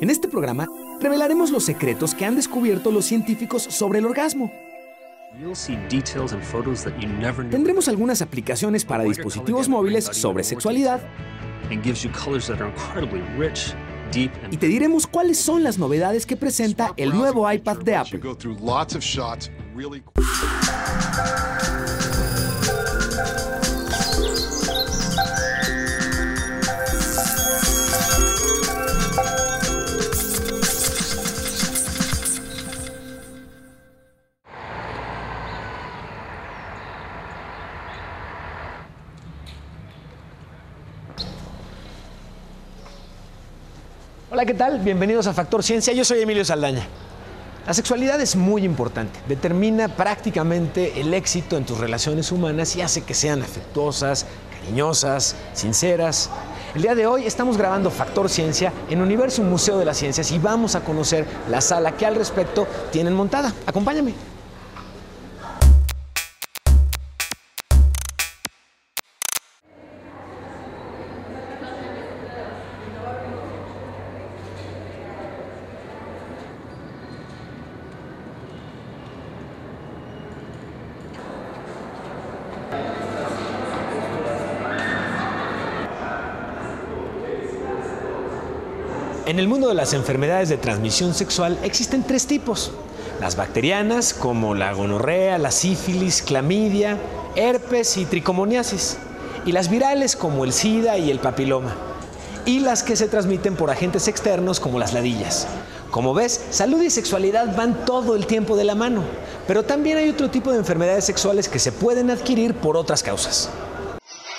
En este programa revelaremos los secretos que han descubierto los científicos sobre el orgasmo. Tendremos algunas aplicaciones para dispositivos móviles sobre sexualidad y te diremos cuáles son las novedades que presenta el nuevo iPad de Apple. Hola, ¿qué tal? Bienvenidos a Factor Ciencia. Yo soy Emilio Saldaña. La sexualidad es muy importante. Determina prácticamente el éxito en tus relaciones humanas y hace que sean afectuosas, cariñosas, sinceras. El día de hoy estamos grabando Factor Ciencia en Universo Museo de las Ciencias y vamos a conocer la sala que al respecto tienen montada. Acompáñame. En el mundo de las enfermedades de transmisión sexual existen tres tipos. Las bacterianas, como la gonorrea, la sífilis, clamidia, herpes y tricomoniasis. Y las virales, como el SIDA y el papiloma. Y las que se transmiten por agentes externos, como las ladillas. Como ves, salud y sexualidad van todo el tiempo de la mano. Pero también hay otro tipo de enfermedades sexuales que se pueden adquirir por otras causas.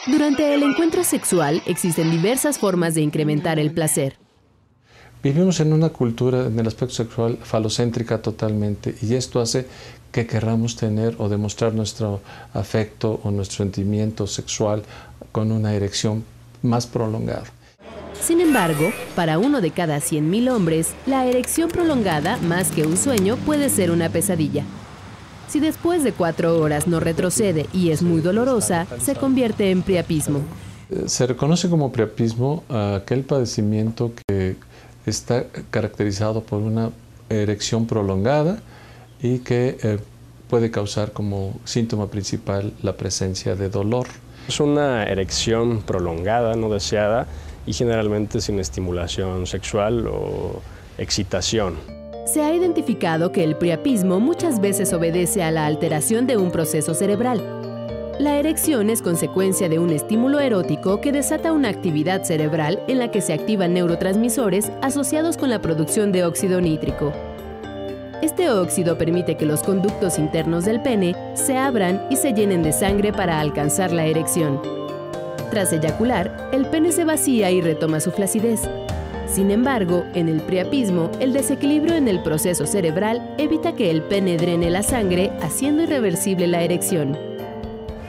Durante el encuentro sexual existen diversas formas de incrementar el placer. Vivimos en una cultura en el aspecto sexual falocéntrica totalmente y esto hace que querramos tener o demostrar nuestro afecto o nuestro sentimiento sexual con una erección más prolongada. Sin embargo, para uno de cada 100.000 hombres, la erección prolongada, más que un sueño, puede ser una pesadilla. Si después de cuatro horas no retrocede y es muy dolorosa, se convierte en priapismo. Eh, se reconoce como priapismo aquel padecimiento que está caracterizado por una erección prolongada y que eh, puede causar como síntoma principal la presencia de dolor. Es una erección prolongada, no deseada y generalmente sin estimulación sexual o excitación. Se ha identificado que el priapismo muchas veces obedece a la alteración de un proceso cerebral, la erección es consecuencia de un estímulo erótico que desata una actividad cerebral en la que se activan neurotransmisores asociados con la producción de óxido nítrico. Este óxido permite que los conductos internos del pene se abran y se llenen de sangre para alcanzar la erección. Tras eyacular, el pene se vacía y retoma su flacidez. Sin embargo, en el priapismo, el desequilibrio en el proceso cerebral evita que el pene drene la sangre, haciendo irreversible la erección.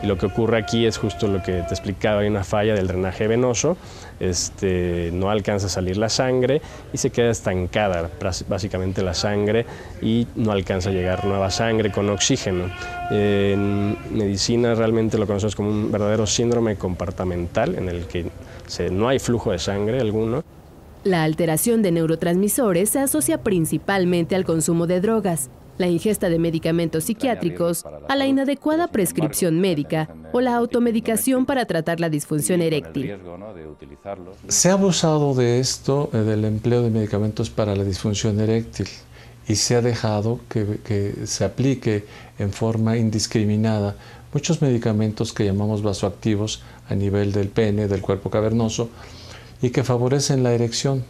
Y lo que ocurre aquí es justo lo que te explicaba, hay una falla del drenaje venoso, este, no alcanza a salir la sangre y se queda estancada básicamente la sangre y no alcanza a llegar nueva sangre con oxígeno. En medicina realmente lo conocemos como un verdadero síndrome compartamental en el que no hay flujo de sangre alguno. La alteración de neurotransmisores se asocia principalmente al consumo de drogas, la ingesta de medicamentos psiquiátricos, a la inadecuada prescripción médica o la automedicación para tratar la disfunción eréctil. Se ha abusado de esto, eh, del empleo de medicamentos para la disfunción eréctil, y se ha dejado que, se aplique en forma indiscriminada muchos medicamentos que llamamos vasoactivos a nivel del pene, del cuerpo cavernoso, y que favorecen la erección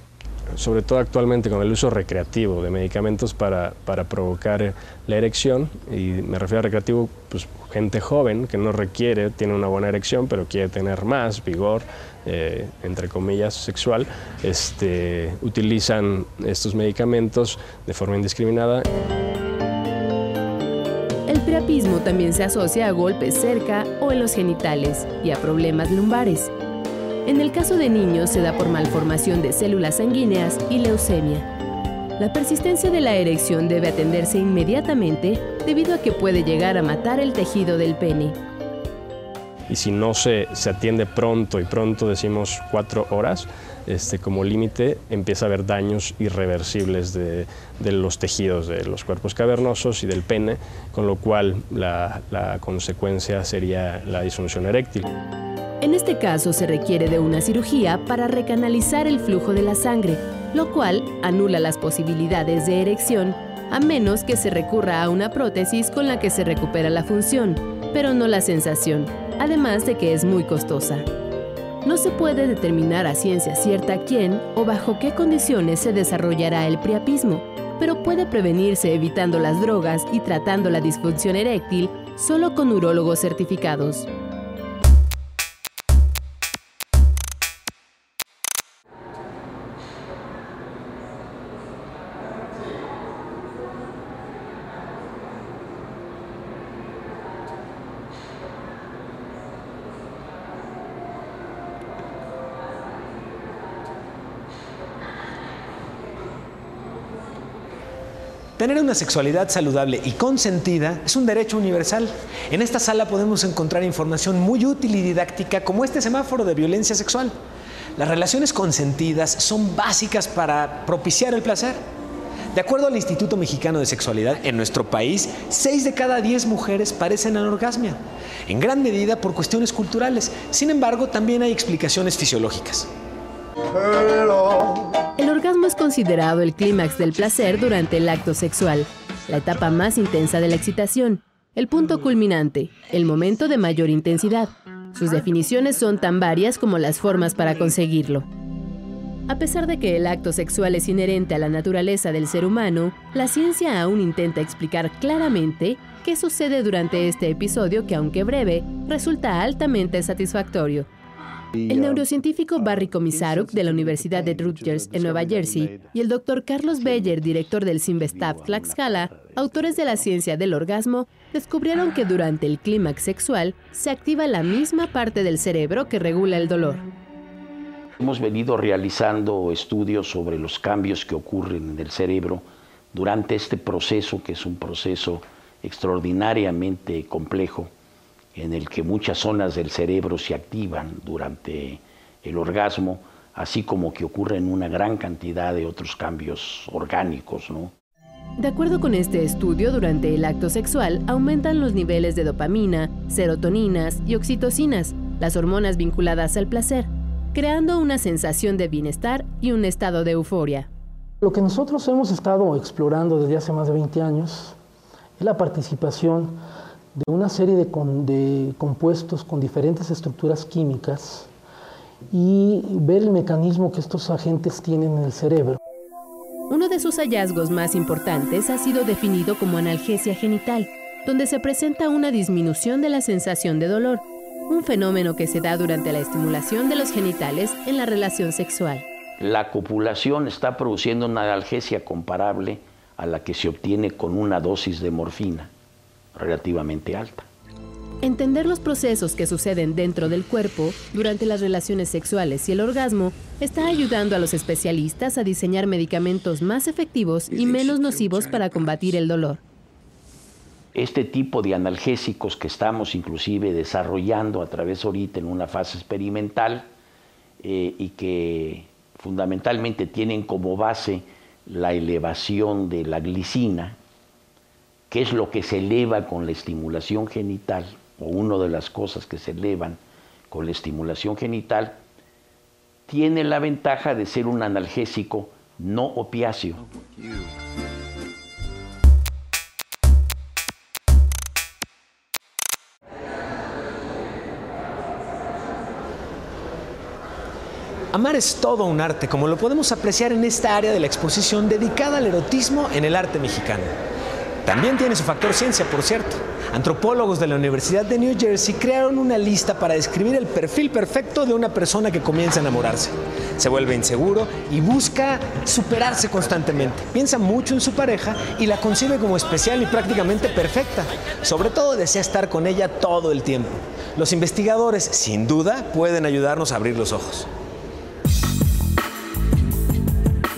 sobre todo actualmente con el uso recreativo de medicamentos para, provocar la erección, y me refiero a recreativo, pues gente joven que no requiere, tiene una buena erección, pero quiere tener más vigor, eh, entre comillas, sexual, este, utilizan estos medicamentos de forma indiscriminada. El priapismo también se asocia a golpes cerca o en los genitales y a problemas lumbares. En el caso de niños se da por malformación de células sanguíneas y leucemia. La persistencia de la erección debe atenderse inmediatamente debido a que puede llegar a matar el tejido del pene. y si no se, se atiende pronto y pronto decimos cuatro horas, este, como límite empieza a haber daños irreversibles de, los tejidos de los cuerpos cavernosos y del pene, con lo cual la, la consecuencia sería la disfunción eréctil. Este caso se requiere de una cirugía para recanalizar el flujo de la sangre, lo cual anula las posibilidades de erección, a menos que se recurra a una prótesis con la que se recupera la función, pero no la sensación, además de que es muy costosa. No se puede determinar a ciencia cierta quién o bajo qué condiciones se desarrollará el priapismo, pero puede prevenirse evitando las drogas y tratando la disfunción eréctil solo con urólogos certificados. Tener una sexualidad saludable y consentida es un derecho universal. En esta sala podemos encontrar información muy útil y didáctica como este semáforo de violencia sexual. Las relaciones consentidas son básicas para propiciar el placer. De acuerdo al Instituto Mexicano de Sexualidad, en nuestro país, 6 de cada 10 mujeres parecen anorgasmia, en gran medida por cuestiones culturales. Sin embargo, también hay explicaciones fisiológicas. Es considerado el clímax del placer durante el acto sexual, la etapa más intensa de la excitación, el punto culminante, el momento de mayor intensidad. Sus definiciones son tan varias como las formas para conseguirlo. A pesar de que el acto sexual es inherente a la naturaleza del ser humano, la ciencia aún intenta explicar claramente qué sucede durante este episodio que, aunque breve, resulta altamente satisfactorio. El neurocientífico Barry Komisaruk de la Universidad de Rutgers en Nueva Jersey y el doctor Carlos Beyer, director del Simvestab Tlaxcala, autores de la ciencia del orgasmo, descubrieron que durante el clímax sexual se activa la misma parte del cerebro que regula el dolor. Hemos venido realizando estudios sobre los cambios que ocurren en el cerebro durante este proceso, que es un proceso extraordinariamente complejo en el que muchas zonas del cerebro se activan durante el orgasmo, así como que ocurren una gran cantidad de otros cambios orgánicos. De acuerdo con este estudio, durante el acto sexual aumentan los niveles de dopamina, serotoninas y oxitocinas, las hormonas vinculadas al placer, creando una sensación de bienestar y un estado de euforia. Lo que nosotros hemos estado explorando desde hace más de 20 años es la participación de una serie de, compuestos con diferentes estructuras químicas y ver el mecanismo que estos agentes tienen en el cerebro. Uno de sus hallazgos más importantes ha sido definido como analgesia genital, donde se presenta una disminución de la sensación de dolor, un fenómeno que se da durante la estimulación de los genitales en la relación sexual. La copulación está produciendo una analgesia comparable a la que se obtiene con una dosis de morfina relativamente alta. Entender los procesos que suceden dentro del cuerpo durante las relaciones sexuales y el orgasmo está ayudando a los especialistas a diseñar medicamentos más efectivos y menos nocivos para combatir el dolor. Este tipo de analgésicos que estamos inclusive desarrollando a través ahorita en una fase experimental eh, y que fundamentalmente tienen como base la elevación de la glicina, qué es lo que se eleva con la estimulación genital, o una de las cosas que se elevan con la estimulación genital, tiene la ventaja de ser un analgésico no opiáceo. Amar es todo un arte, como lo podemos apreciar en esta área de la exposición dedicada al erotismo en el arte mexicano. También tiene su factor ciencia, por cierto. Antropólogos de la Universidad de New Jersey crearon una lista para describir el perfil perfecto de una persona que comienza a enamorarse. Se vuelve inseguro y busca superarse constantemente. Piensa mucho en su pareja y la concibe como especial y prácticamente perfecta. Sobre todo desea estar con ella todo el tiempo. Los investigadores, sin duda, pueden ayudarnos a abrir los ojos.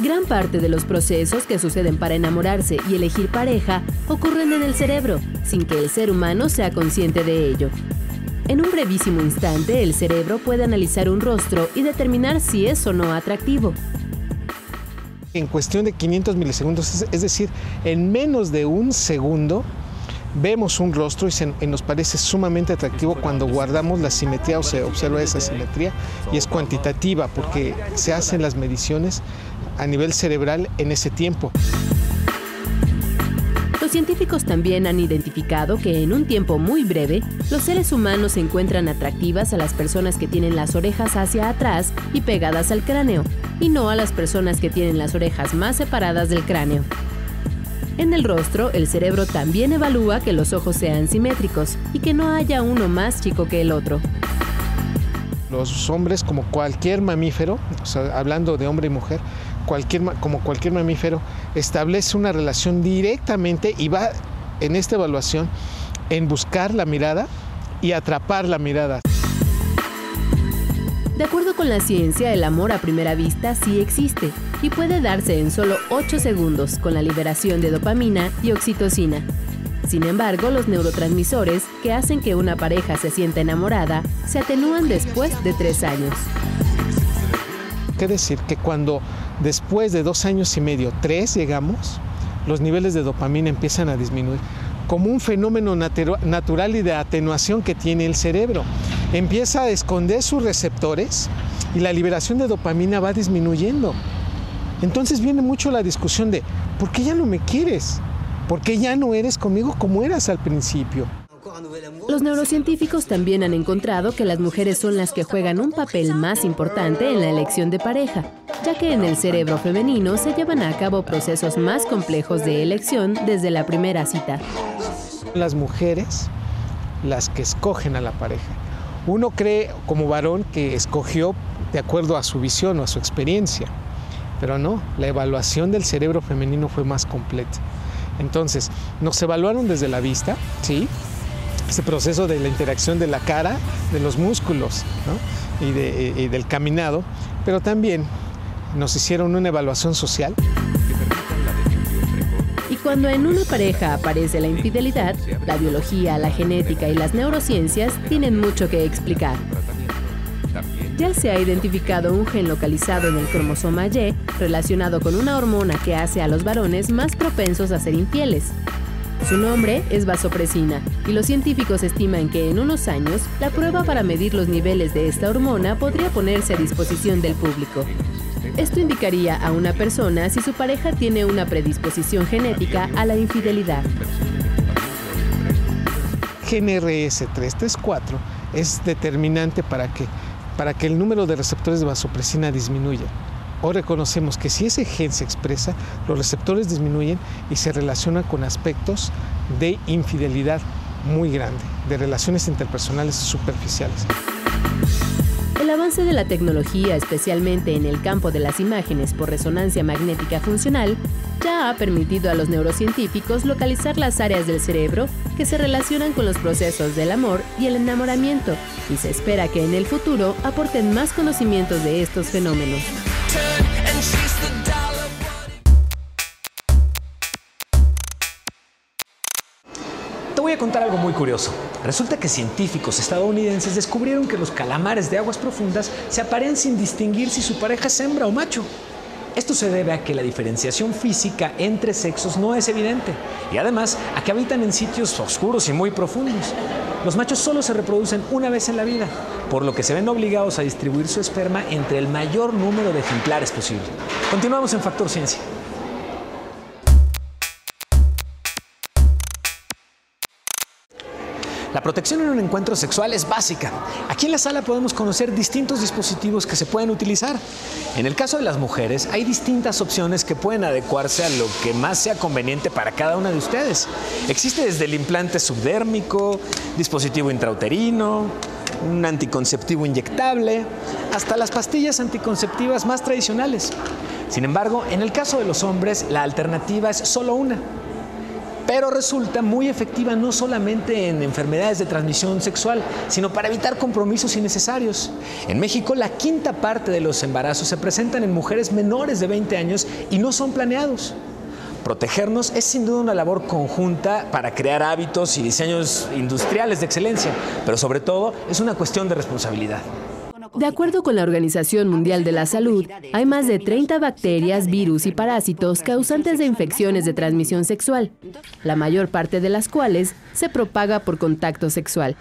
Gran parte de los procesos que suceden para enamorarse y elegir pareja ocurren en el cerebro, sin que el ser humano sea consciente de ello. En un brevísimo instante, el cerebro puede analizar un rostro y determinar si es o no atractivo. En cuestión de 500 milisegundos, es decir, en menos de un segundo, vemos un rostro y, nos parece sumamente atractivo cuando guardamos la simetría o se observa esa simetría y es cuantitativa porque se hacen las mediciones a nivel cerebral en ese tiempo. Los científicos también han identificado que en un tiempo muy breve, los seres humanos encuentran atractivas a las personas que tienen las orejas hacia atrás y pegadas al cráneo, y no a las personas que tienen las orejas más separadas del cráneo. En el rostro, el cerebro también evalúa que los ojos sean simétricos y que no haya uno más chico que el otro. Los hombres, como cualquier mamífero, hablando de hombre y mujer, cualquier, como cualquier mamífero, establece una relación directamente y va en esta evaluación en buscar la mirada y atrapar la mirada. De acuerdo con la ciencia, el amor a primera vista sí existe y puede darse en solo 8 segundos con la liberación de dopamina y oxitocina. Sin embargo, los neurotransmisores que hacen que una pareja se sienta enamorada se atenúan después de 3 años. Quiere decir que cuando después de dos años y medio, tres llegamos, los niveles de dopamina empiezan a disminuir como un fenómeno natural y de atenuación que tiene el cerebro empieza a esconder sus receptores y la liberación de dopamina va disminuyendo. Entonces viene mucho la discusión de, ¿por qué ya no me quieres? ¿Por qué ya no eres conmigo como eras al principio? Los neurocientíficos también han encontrado que las mujeres son las que juegan un papel más importante en la elección de pareja, ya que en el cerebro femenino se llevan a cabo procesos más complejos de elección desde la primera cita. Las mujeres las que escogen a la pareja uno cree como varón que escogió de acuerdo a su visión o a su experiencia, pero no, la evaluación del cerebro femenino fue más completa. Entonces, nos evaluaron desde la vista, ¿sí? Ese proceso de la interacción de la cara, de los músculos y, del caminado, pero también nos hicieron una evaluación social. Cuando en una pareja aparece la infidelidad, la biología, la genética y las neurociencias tienen mucho que explicar. Ya se ha identificado un gen localizado en el cromosoma Y relacionado con una hormona que hace a los varones más propensos a ser infieles. Su nombre es vasopresina y los científicos estiman que en unos años la prueba para medir los niveles de esta hormona podría ponerse a disposición del público. Esto indicaría a una persona si su pareja tiene una predisposición genética a la infidelidad. GNRS 334 es determinante para que, para que el número de receptores de vasopresina disminuya. O reconocemos que si ese gen se expresa, los receptores disminuyen y se relacionan con aspectos de infidelidad muy grande, de relaciones interpersonales superficiales. El avance de la tecnología, especialmente en el campo de las imágenes por resonancia magnética funcional, ya ha permitido a los neurocientíficos localizar las áreas del cerebro que se relacionan con los procesos del amor y el enamoramiento, y se espera que en el futuro aporten más conocimientos de estos fenómenos. Contar algo muy curioso. Resulta que científicos estadounidenses descubrieron que los calamares de aguas profundas se aparean sin distinguir si su pareja es hembra o macho. Esto se debe a que la diferenciación física entre sexos no es evidente y además a que habitan en sitios oscuros y muy profundos. Los machos solo se reproducen una vez en la vida, por lo que se ven obligados a distribuir su esperma entre el mayor número de ejemplares posible. Continuamos en Factor Ciencia. La protección en un encuentro sexual es básica. Aquí en la sala podemos conocer distintos dispositivos que se pueden utilizar. En el caso de las mujeres, hay distintas opciones que pueden adecuarse a lo que más sea conveniente para cada una de ustedes. Existe desde el implante subdérmico, dispositivo intrauterino, un anticonceptivo inyectable, hasta las pastillas anticonceptivas más tradicionales. Sin embargo, en el caso de los hombres, la alternativa es solo una, pero resulta muy efectiva no solamente en enfermedades de transmisión sexual, sino para evitar compromisos innecesarios. En México, la quinta parte de los embarazos se presentan en mujeres menores de 20 años y no son planeados. Protegernos es sin duda una labor conjunta para crear hábitos y diseños industriales de excelencia, pero sobre todo es una cuestión de responsabilidad. De acuerdo con la Organización Mundial de la Salud, hay más de 30 bacterias, virus y parásitos causantes de infecciones de transmisión sexual, la mayor parte de las cuales se propaga por contacto sexual.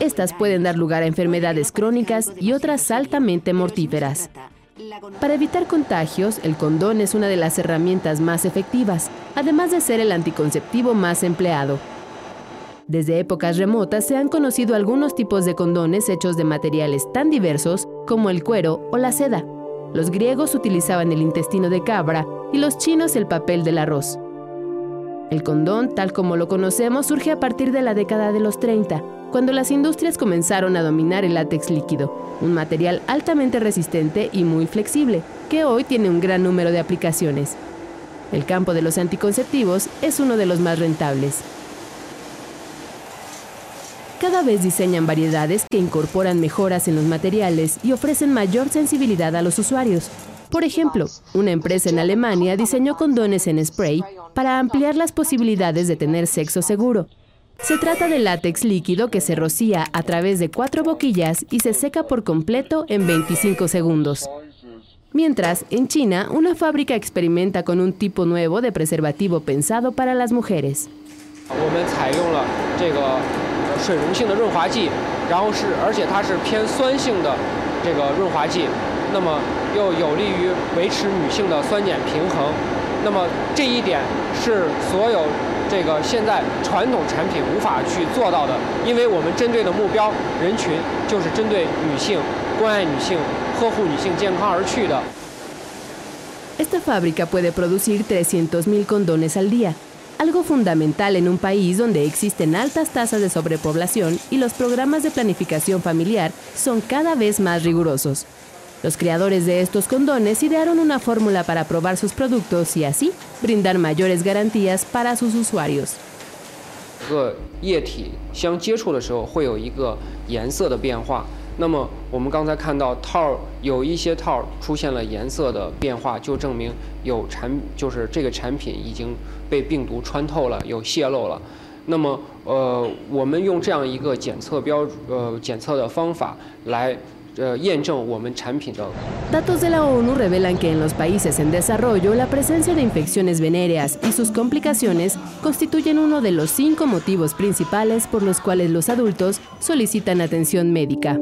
Estas pueden dar lugar a enfermedades crónicas y otras altamente mortíferas. Para evitar contagios, el condón es una de las herramientas más efectivas, además de ser el anticonceptivo más empleado. Desde épocas remotas se han conocido algunos tipos de condones hechos de materiales tan diversos como el cuero o la seda. Los griegos utilizaban el intestino de cabra y los chinos el papel del arroz. El condón, tal como lo conocemos, surge a partir de la década de los 30, cuando las industrias comenzaron a dominar el látex líquido, un material altamente resistente y muy flexible, que hoy tiene un gran número de aplicaciones. El campo de los anticonceptivos es uno de los más rentables. Cada vez diseñan variedades que incorporan mejoras en los materiales y ofrecen mayor sensibilidad a los usuarios. Por ejemplo, una empresa en Alemania diseñó condones en spray para ampliar las posibilidades de tener sexo seguro. Se trata de látex líquido que se rocía a través de cuatro boquillas y se seca por completo en 25 segundos. Mientras, en China, una fábrica experimenta con un tipo nuevo de preservativo pensado para las mujeres. 水溶性的润滑剂，然后是而且它是偏酸性的这个润滑剂，那么又有利于维持女性的酸碱平衡。那么这一点是所有这个现在传统产品无法去做到的，因为我们针对的目标人群就是针对女性、关爱女性、呵护女性健康而去的。Algo fundamental en un país donde existen altas tasas de sobrepoblación y los programas de planificación familiar son cada vez más rigurosos. Los creadores de estos condones idearon una fórmula para probar sus productos y así brindar mayores garantías para sus usuarios. 那么我们刚才看到套有一些套出现了颜色的变化，就证明有产就是这个产品已经被病毒穿透了，有泄漏了。那么呃，我们用这样一个检测标呃检测的方法来呃验证我们产品的。Datos de la ONU revelan que en los países en desarrollo la presencia de infecciones venéreas y sus complicaciones constituyen uno de los cinco motivos principales por los cuales los adultos solicitan atención médica.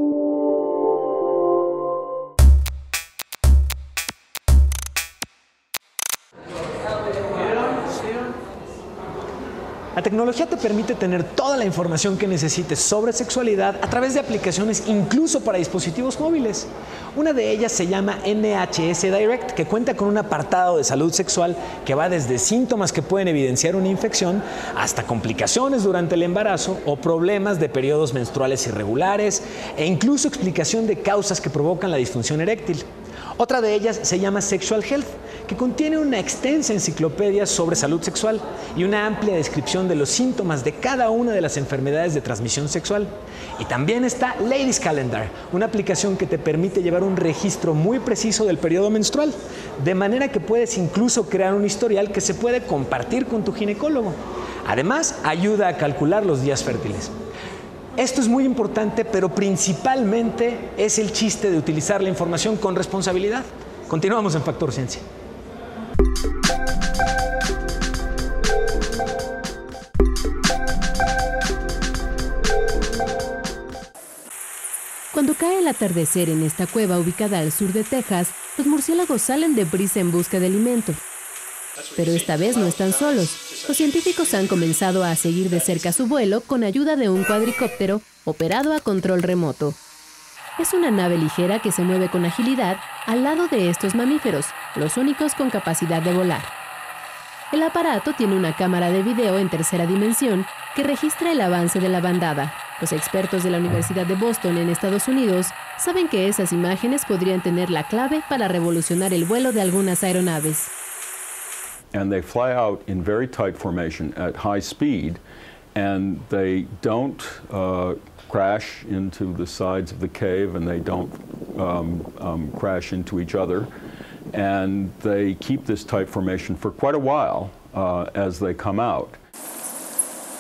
La tecnología te permite tener toda la información que necesites sobre sexualidad a través de aplicaciones incluso para dispositivos móviles. Una de ellas se llama NHS Direct, que cuenta con un apartado de salud sexual que va desde síntomas que pueden evidenciar una infección hasta complicaciones durante el embarazo o problemas de periodos menstruales irregulares e incluso explicación de causas que provocan la disfunción eréctil. Otra de ellas se llama Sexual Health, que contiene una extensa enciclopedia sobre salud sexual y una amplia descripción de los síntomas de cada una de las enfermedades de transmisión sexual. Y también está Ladies Calendar, una aplicación que te permite llevar un registro muy preciso del periodo menstrual, de manera que puedes incluso crear un historial que se puede compartir con tu ginecólogo. Además, ayuda a calcular los días fértiles. Esto es muy importante, pero principalmente es el chiste de utilizar la información con responsabilidad. Continuamos en Factor Ciencia. El atardecer en esta cueva ubicada al sur de Texas, los murciélagos salen de prisa en busca de alimento. Pero esta vez no están solos. Los científicos han comenzado a seguir de cerca su vuelo con ayuda de un cuadricóptero operado a control remoto. Es una nave ligera que se mueve con agilidad al lado de estos mamíferos, los únicos con capacidad de volar. El aparato tiene una cámara de video en tercera dimensión que registra el avance de la bandada. Los expertos de la Universidad de Boston en Estados Unidos saben que esas imágenes podrían tener la clave para revolucionar el vuelo de algunas aeronaves. and they fly out in very tight formation at high speed, and they don't uh, crash into the sides of the cave, and they don't um, um, crash into each other. And they keep this type formation for quite a while uh, as they come out.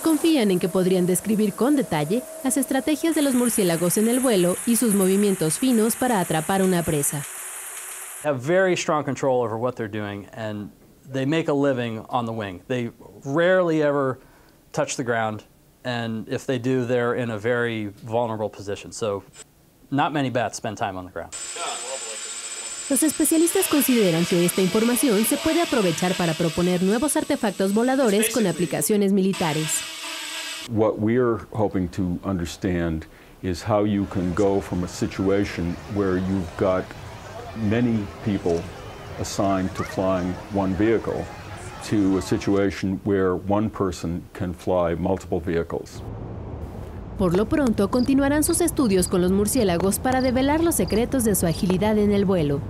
Confían en que podrían describir con detalle las estrategias de los murciélagos en el vuelo y sus movimientos finos para atrapar una presa. Have very strong control over what they're doing and they make a living on the wing. They rarely ever touch the ground and if they do they're in a very vulnerable position. So not many bats spend time on the ground. Los especialistas consideran que esta información se puede aprovechar para proponer nuevos artefactos voladores con aplicaciones militares. What we're hoping to understand is how you can go from a situation where you've got many people assigned to flying one vehicle to a situation where one person can fly multiple vehicles. Por lo pronto, continuarán sus estudios con los murciélagos para develar los secretos de su agilidad en el vuelo.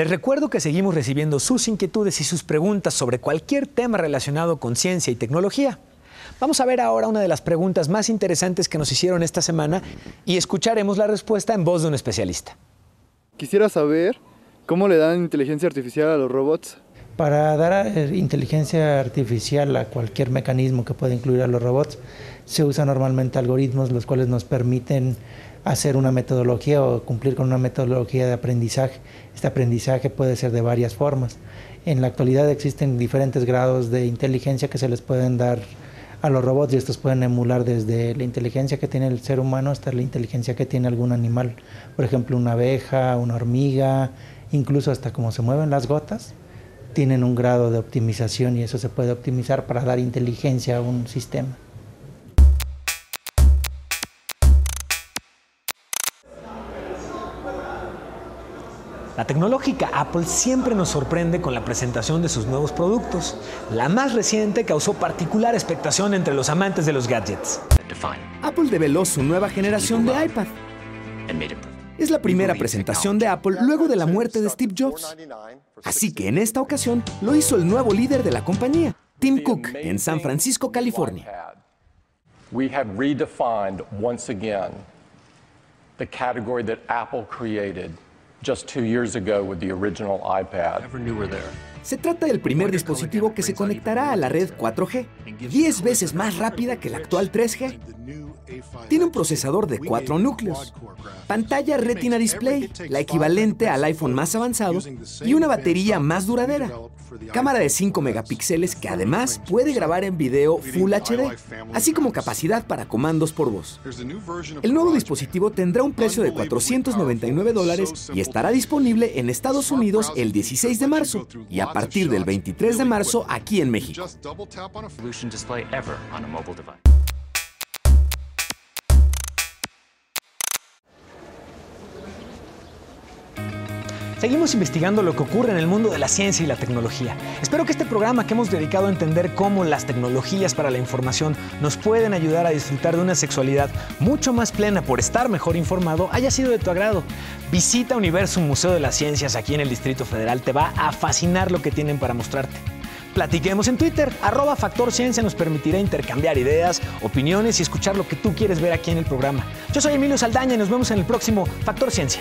Les recuerdo que seguimos recibiendo sus inquietudes y sus preguntas sobre cualquier tema relacionado con ciencia y tecnología. Vamos a ver ahora una de las preguntas más interesantes que nos hicieron esta semana y escucharemos la respuesta en voz de un especialista. Quisiera saber cómo le dan inteligencia artificial a los robots. Para dar eh, inteligencia artificial a cualquier mecanismo que pueda incluir a los robots, se usan normalmente algoritmos los cuales nos permiten hacer una metodología o cumplir con una metodología de aprendizaje. Este aprendizaje puede ser de varias formas. En la actualidad existen diferentes grados de inteligencia que se les pueden dar a los robots y estos pueden emular desde la inteligencia que tiene el ser humano hasta la inteligencia que tiene algún animal. Por ejemplo, una abeja, una hormiga, incluso hasta cómo se mueven las gotas, tienen un grado de optimización y eso se puede optimizar para dar inteligencia a un sistema. La tecnológica Apple siempre nos sorprende con la presentación de sus nuevos productos. La más reciente causó particular expectación entre los amantes de los gadgets. Apple develó su nueva generación de iPad. Es la primera presentación de Apple luego de la muerte de Steve Jobs. Así que en esta ocasión lo hizo el nuevo líder de la compañía, Tim Cook, en San Francisco, California. We have redefined once again the category that Apple created just two years ago with the original iPad. Never knew there. Se trata del primer dispositivo que se conectará a la red 4G, 10 veces más rápida que la actual 3G. Tiene un procesador de 4 núcleos, pantalla Retina Display, la equivalente al iPhone más avanzado, y una batería más duradera. Cámara de 5 megapíxeles que además puede grabar en video Full HD, así como capacidad para comandos por voz. El nuevo dispositivo tendrá un precio de 499 dólares y estará disponible en Estados Unidos el 16 de marzo y a partir del 23 de marzo aquí en México. Seguimos investigando lo que ocurre en el mundo de la ciencia y la tecnología. Espero que este programa que hemos dedicado a entender cómo las tecnologías para la información nos pueden ayudar a disfrutar de una sexualidad mucho más plena por estar mejor informado haya sido de tu agrado. Visita Universo Museo de las Ciencias aquí en el Distrito Federal. Te va a fascinar lo que tienen para mostrarte. Platiquemos en Twitter, arroba Factor Ciencia nos permitirá intercambiar ideas, opiniones y escuchar lo que tú quieres ver aquí en el programa. Yo soy Emilio Saldaña y nos vemos en el próximo Factor Ciencia.